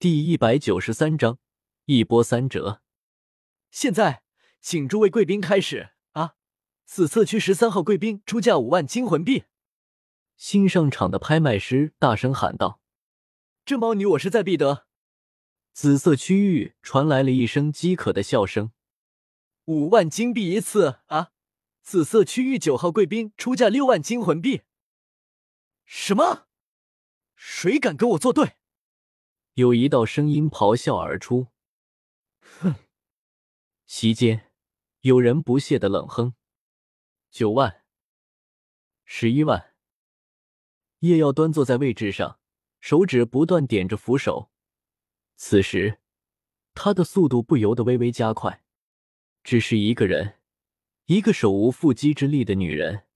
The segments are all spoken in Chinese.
第一百九十三章一波三折。现在，请诸位贵宾开始啊！紫色区十三号贵宾出价五万金魂币。新上场的拍卖师大声喊道：“这猫女我势在必得。”紫色区域传来了一声饥渴的笑声：“五万金币一次啊！”紫色区域九号贵宾出价六万金魂币。什么？谁敢跟我作对？有一道声音咆哮而出。哼！席间，有人不屑的冷哼：“九万，十一万。”叶耀端坐在位置上，手指不断点着扶手。此时，他的速度不由得微微加快。只是一个人。一个手无缚鸡之力的女人，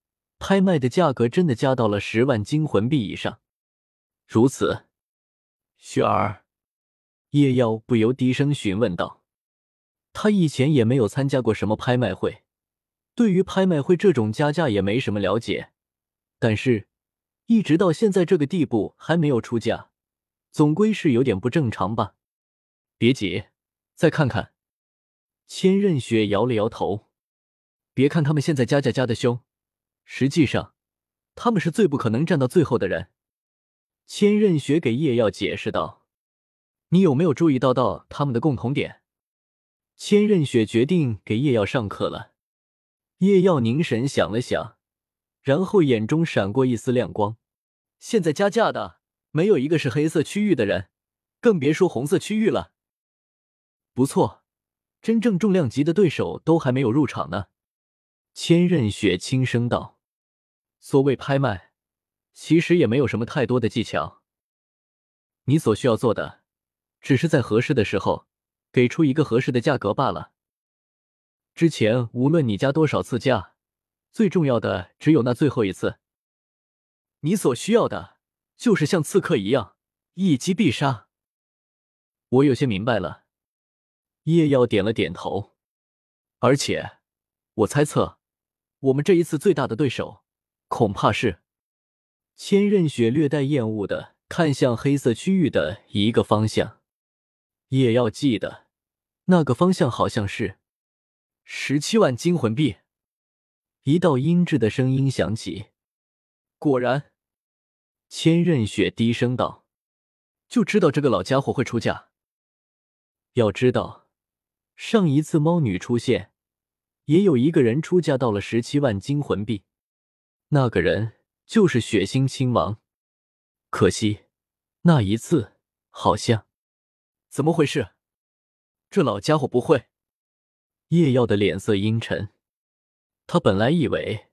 拍卖的价格真的加到了十万金魂币以上。如此，雪儿，叶耀不由低声询问道：“他以前也没有参加过什么拍卖会，对于拍卖会这种加价也没什么了解。但是，一直到现在这个地步还没有出价，总归是有点不正常吧？”别急，再看看。千仞雪摇了摇头。别看他们现在加价加的凶，实际上他们是最不可能站到最后的人。千仞雪给叶耀解释道：“你有没有注意到到他们的共同点？”千仞雪决定给叶耀上课了。叶耀凝神想了想，然后眼中闪过一丝亮光。现在加价的没有一个是黑色区域的人，更别说红色区域了。不错，真正重量级的对手都还没有入场呢。千仞雪轻声道：“所谓拍卖，其实也没有什么太多的技巧。你所需要做的，只是在合适的时候给出一个合适的价格罢了。之前无论你加多少次价，最重要的只有那最后一次。你所需要的，就是像刺客一样一击必杀。我有些明白了。”叶耀点了点头，而且我猜测。我们这一次最大的对手，恐怕是千仞雪略带厌恶的看向黑色区域的一个方向。也要记得，那个方向好像是十七万金魂币。一道阴质的声音响起。果然，千仞雪低声道：“就知道这个老家伙会出价。要知道，上一次猫女出现。”也有一个人出价到了十七万金魂币，那个人就是血腥亲王。可惜那一次好像……怎么回事？这老家伙不会……叶耀的脸色阴沉。他本来以为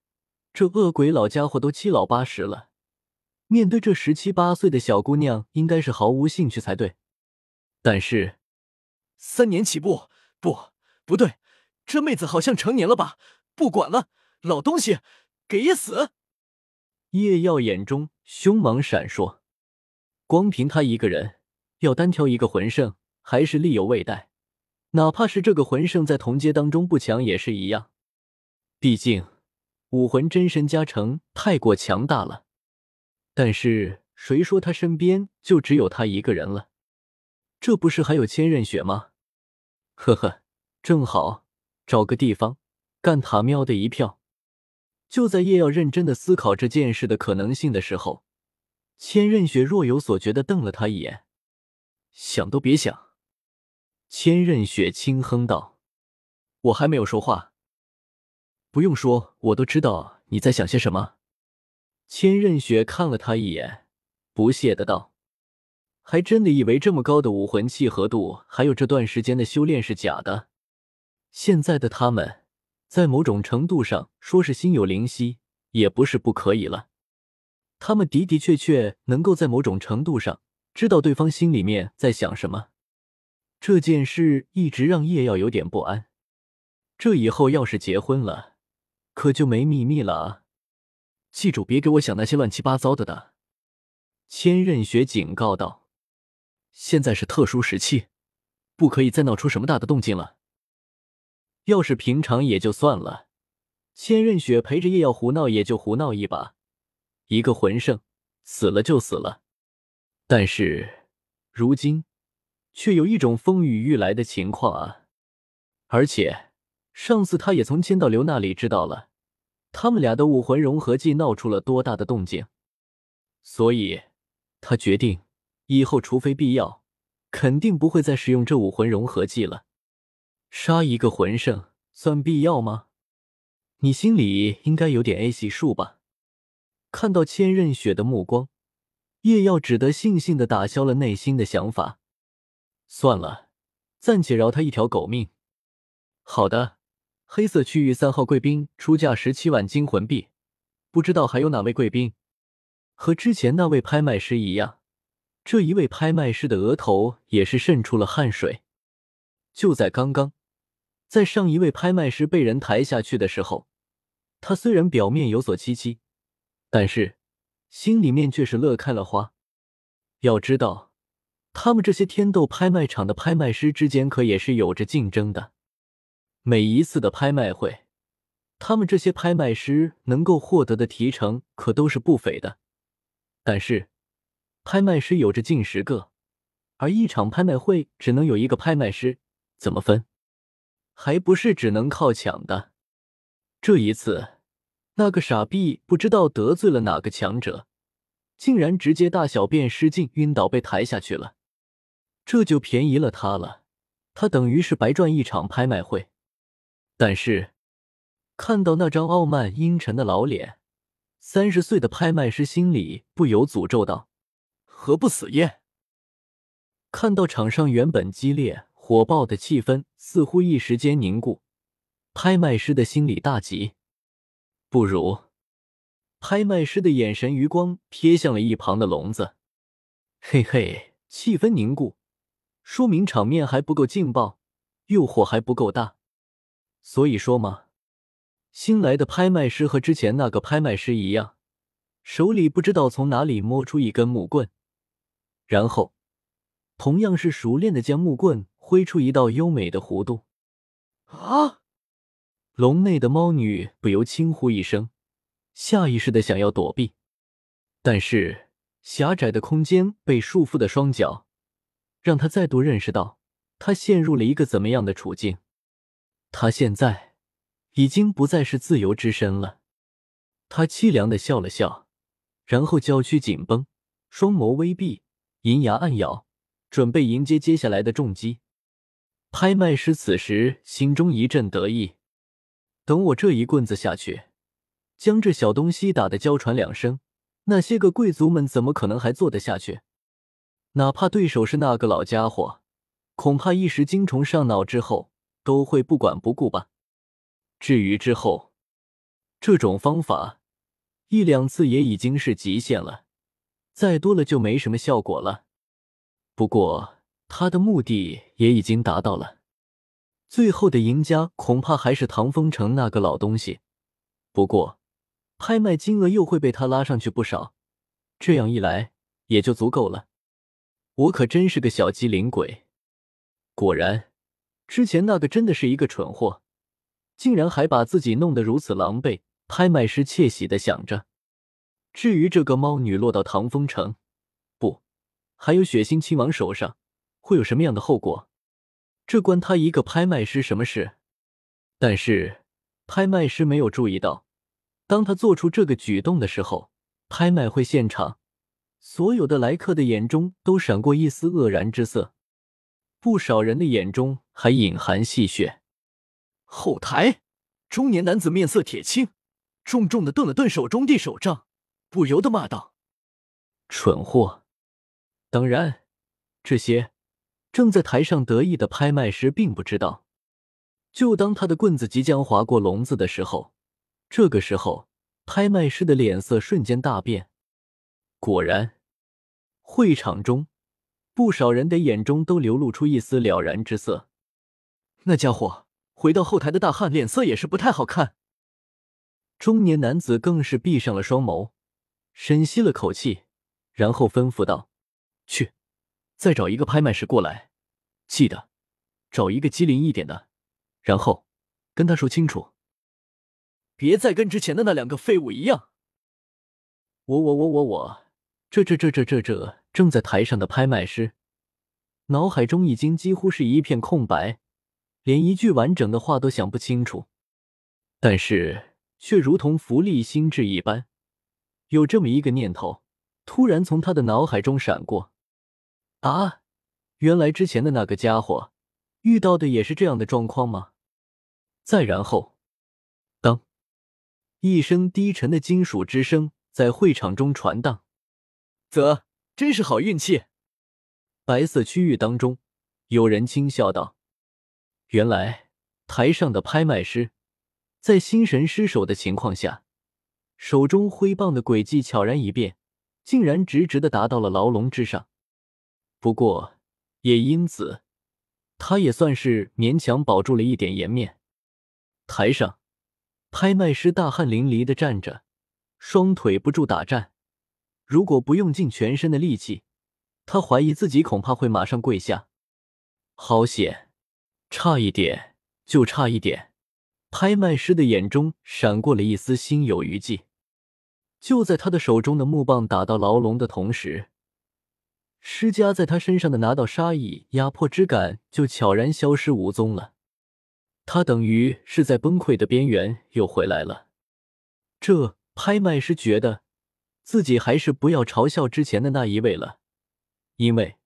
这恶鬼老家伙都七老八十了，面对这十七八岁的小姑娘，应该是毫无兴趣才对。但是三年起步，不，不对。这妹子好像成年了吧？不管了，老东西，给爷死！叶耀眼中凶芒闪烁，光凭他一个人要单挑一个魂圣，还是力有未逮。哪怕是这个魂圣在同阶当中不强，也是一样。毕竟武魂真身加成太过强大了。但是谁说他身边就只有他一个人了？这不是还有千仞雪吗？呵呵，正好。找个地方干他喵的一票！就在叶耀认真的思考这件事的可能性的时候，千仞雪若有所觉的瞪了他一眼。想都别想！千仞雪轻哼道：“我还没有说话，不用说，我都知道你在想些什么。”千仞雪看了他一眼，不屑的道：“还真的以为这么高的武魂契合度，还有这段时间的修炼是假的？”现在的他们，在某种程度上说是心有灵犀，也不是不可以了。他们的的确确能够在某种程度上知道对方心里面在想什么。这件事一直让叶耀有点不安。这以后要是结婚了，可就没秘密了啊！记住，别给我想那些乱七八糟的的。千仞雪警告道：“现在是特殊时期，不可以再闹出什么大的动静了。”要是平常也就算了，千仞雪陪着叶耀胡闹也就胡闹一把，一个魂圣死了就死了。但是如今却有一种风雨欲来的情况啊！而且上次他也从千道流那里知道了，他们俩的武魂融合技闹出了多大的动静，所以他决定以后除非必要，肯定不会再使用这武魂融合技了。杀一个魂圣算必要吗？你心里应该有点 A 系数吧？看到千仞雪的目光，叶耀只得悻悻的打消了内心的想法。算了，暂且饶他一条狗命。好的，黑色区域三号贵宾出价十七万金魂币，不知道还有哪位贵宾？和之前那位拍卖师一样，这一位拍卖师的额头也是渗出了汗水。就在刚刚，在上一位拍卖师被人抬下去的时候，他虽然表面有所戚戚，但是心里面却是乐开了花。要知道。他们这些天斗拍卖场的拍卖师之间可也是有着竞争的。每一次的拍卖会，他们这些拍卖师能够获得的提成可都是不菲的。但是，拍卖师有着近十个，而一场拍卖会只能有一个拍卖师，怎么分？还不是只能靠抢的。这一次，那个傻逼不知道得罪了哪个强者，竟然直接大小便失禁，晕倒，被抬下去了。这就便宜了他了，他等于是白赚一场拍卖会。但是看到那张傲慢阴沉的老脸，三十岁的拍卖师心里不由诅咒道：“何不死耶？”看到场上原本激烈火爆的气氛似乎一时间凝固，拍卖师的心里大急。不如，拍卖师的眼神余光瞥向了一旁的笼子，嘿嘿，气氛凝固。说明场面还不够劲爆，诱惑还不够大，所以说嘛，新来的拍卖师和之前那个拍卖师一样，手里不知道从哪里摸出一根木棍，然后同样是熟练的将木棍挥出一道优美的弧度。啊！笼内的猫女不由轻呼一声，下意识的想要躲避，但是狭窄的空间被束缚的双脚。让她再度认识到，她陷入了一个怎么样的处境。她现在已经不再是自由之身了。他凄凉的笑了笑，然后娇躯紧绷，双眸微闭，银牙暗咬，准备迎接接下来的重击。拍卖师此时心中一阵得意，等我这一棍子下去，将这小东西打得娇喘两声，那些个贵族们怎么可能还坐得下去？哪怕对手是那个老家伙，恐怕一时精虫上脑之后都会不管不顾吧。至于之后，这种方法一两次也已经是极限了，再多了就没什么效果了。不过他的目的也已经达到了，最后的赢家恐怕还是唐风城那个老东西。不过拍卖金额又会被他拉上去不少，这样一来也就足够了。我可真是个小机灵鬼，果然，之前那个真的是一个蠢货，竟然还把自己弄得如此狼狈。拍卖师窃喜的想着，至于这个猫女落到唐风城，不，还有血腥亲王手上，会有什么样的后果？这关他一个拍卖师什么事？但是拍卖师没有注意到，当他做出这个举动的时候，拍卖会现场。所有的来客的眼中都闪过一丝愕然之色，不少人的眼中还隐含戏谑。后台，中年男子面色铁青，重重的顿了顿手中的手杖，不由得骂道：“蠢货！”当然，这些正在台上得意的拍卖师并不知道，就当他的棍子即将划过笼子的时候，这个时候，拍卖师的脸色瞬间大变。果然，会场中不少人的眼中都流露出一丝了然之色。那家伙回到后台的大汉脸色也是不太好看。中年男子更是闭上了双眸，深吸了口气，然后吩咐道：“去，再找一个拍卖师过来，记得找一个机灵一点的，然后跟他说清楚，别再跟之前的那两个废物一样。”我我我我我。这这这这这这正在台上的拍卖师，脑海中已经几乎是一片空白，连一句完整的话都想不清楚。但是却如同浮力心智一般，有这么一个念头突然从他的脑海中闪过：啊，原来之前的那个家伙遇到的也是这样的状况吗？再然后，当一声低沉的金属之声在会场中传荡，啧，真是好运气。白色区域当中，有人轻笑道：“原来台上的拍卖师，在心神失守的情况下，手中挥棒的轨迹悄然一变，竟然直直的达到了牢笼之上。不过，也因此，他也算是勉强保住了一点颜面。台上，拍卖师大汗淋漓的站着，双腿不住打颤，如果不用尽全身的力气。”他怀疑自己恐怕会马上跪下，好险，差一点，就差一点！拍卖师的眼中闪过了一丝心有余悸。就在他的手中的木棒打到牢笼的同时，施加在他身上的拿到杀意、压迫之感就悄然消失无踪了。他等于是在崩溃的边缘又回来了。这拍卖师觉得自己还是不要嘲笑之前的那一位了。因为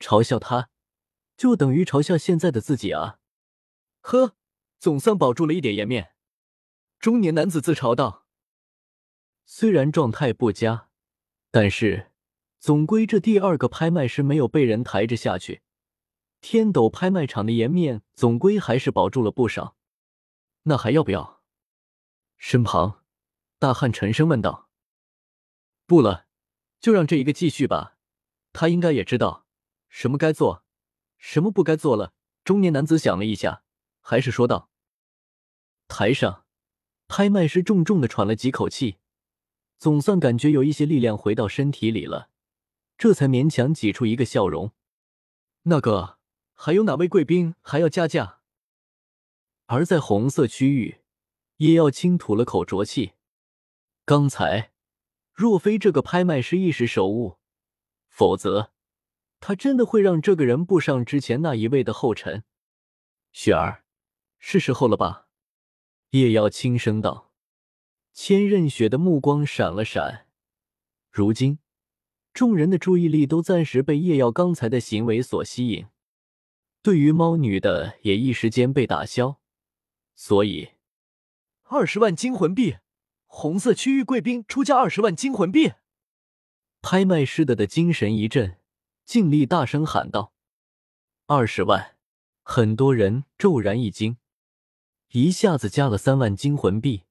嘲笑他，就等于嘲笑现在的自己啊！呵，总算保住了一点颜面。中年男子自嘲道：“虽然状态不佳，但是总归这第二个拍卖师没有被人抬着下去，天斗拍卖场的颜面总归还是保住了不少。那还要不要？”身旁，大汉沉声问道：“不了，就让这一个继续吧。”他应该也知道什么该做，什么不该做了。中年男子想了一下，还是说道：“台上，拍卖师重重的喘了几口气，总算感觉有一些力量回到身体里了，这才勉强挤出一个笑容。那个，还有哪位贵宾还要加价？”而在红色区域，叶耀清吐了口浊气。刚才，若非这个拍卖师一时手误。否则，他真的会让这个人步上之前那一位的后尘。雪儿，是时候了吧？叶耀轻声道。千仞雪的目光闪了闪。如今，众人的注意力都暂时被叶耀刚才的行为所吸引，对于猫女的也一时间被打消。所以，二十万金魂币，红色区域贵宾出价二十万金魂币。拍卖师的的精神一振，尽力大声喊道：“二十万！”很多人骤然一惊，一下子加了三万金魂币。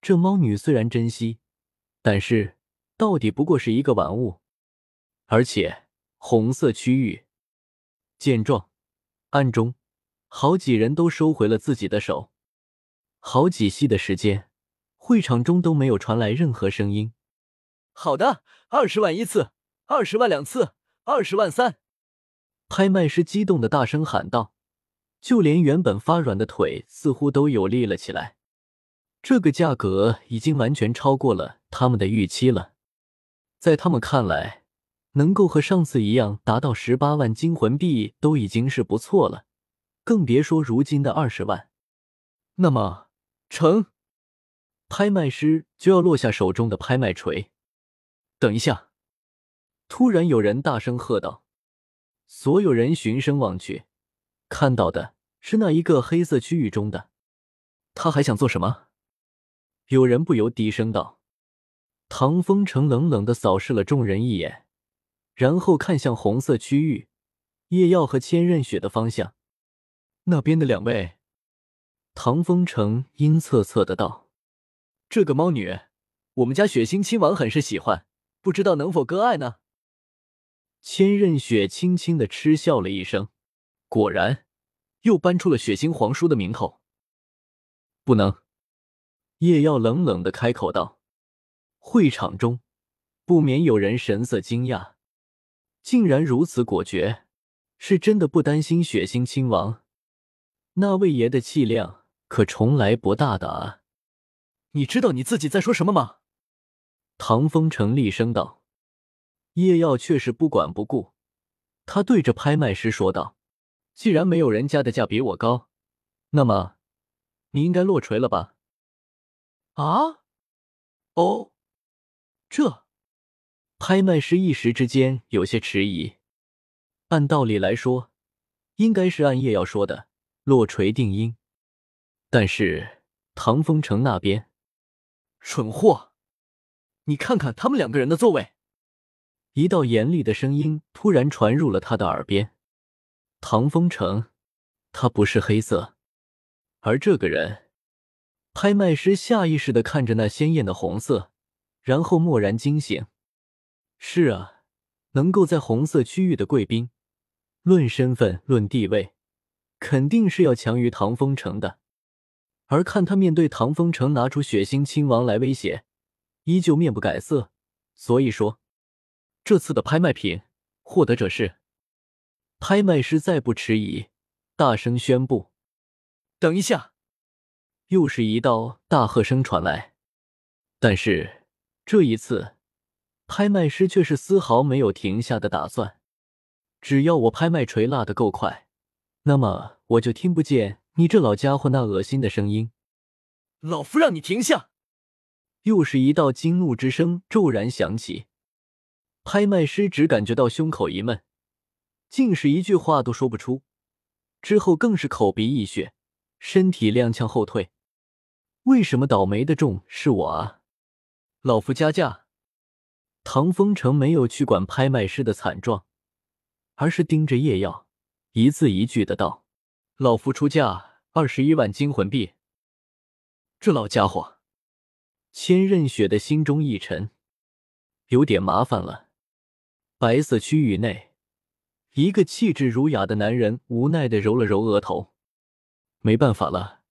这猫女虽然珍惜，但是到底不过是一个玩物。而且红色区域见状，暗中好几人都收回了自己的手。好几息的时间，会场中都没有传来任何声音。好的，二十万一次，二十万两次，二十万三！拍卖师激动的大声喊道，就连原本发软的腿似乎都有力了起来。这个价格已经完全超过了他们的预期了，在他们看来，能够和上次一样达到十八万金魂币都已经是不错了，更别说如今的二十万。那么，成？拍卖师就要落下手中的拍卖锤。等一下！突然有人大声喝道。所有人循声望去，看到的是那一个黑色区域中的。他还想做什么？有人不由低声道。唐风城冷冷的扫视了众人一眼，然后看向红色区域叶耀和千仞雪的方向。那边的两位，唐风城阴恻恻的道：“这个猫女，我们家血腥亲王很是喜欢。”不知道能否割爱呢？千仞雪轻轻的嗤笑了一声，果然又搬出了血腥皇叔的名头。不能，叶耀冷冷的开口道。会场中不免有人神色惊讶，竟然如此果决，是真的不担心血腥亲王？那位爷的气量可从来不大的啊！你知道你自己在说什么吗？唐风城厉声道：“叶耀却是不管不顾，他对着拍卖师说道：“既然没有人家的价比我高，那么你应该落锤了吧？”啊？哦，这拍卖师一时之间有些迟疑。按道理来说，应该是按叶要说的落锤定音，但是唐风城那边，蠢货，你看看他们两个人的座位。一道严厉的声音突然传入了他的耳边。唐风城，他不是黑色，而这个人，拍卖师下意识的看着那鲜艳的红色，然后蓦然惊醒。是啊，能够在红色区域的贵宾。论身份，论地位，肯定是要强于唐风城的。而看他面对唐风城拿出血腥亲王来威胁，依旧面不改色。所以说，这次的拍卖品获得者是拍卖师。再不迟疑，大声宣布：“等一下！”又是一道大喝声传来。但是这一次，拍卖师却是丝毫没有停下的打算。只要我拍卖锤落的够快，那么我就听不见你这老家伙那恶心的声音。老夫让你停下！又是一道惊怒之声骤然响起，拍卖师只感觉到胸口一闷，竟是一句话都说不出。之后更是口鼻溢血，身体踉跄后退。为什么倒霉的重是我啊？老夫加价！唐风城没有去管拍卖师的惨状。而是盯着叶耀，一字一句的道：“老夫出价二十一万金魂币。”这老家伙，千仞雪的心中一沉，有点麻烦了。白色区域内，一个气质儒雅的男人无奈的揉了揉额头：“没办法了，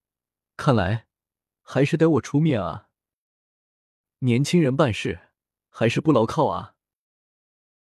看来还是得我出面啊。年轻人办事还是不牢靠啊。”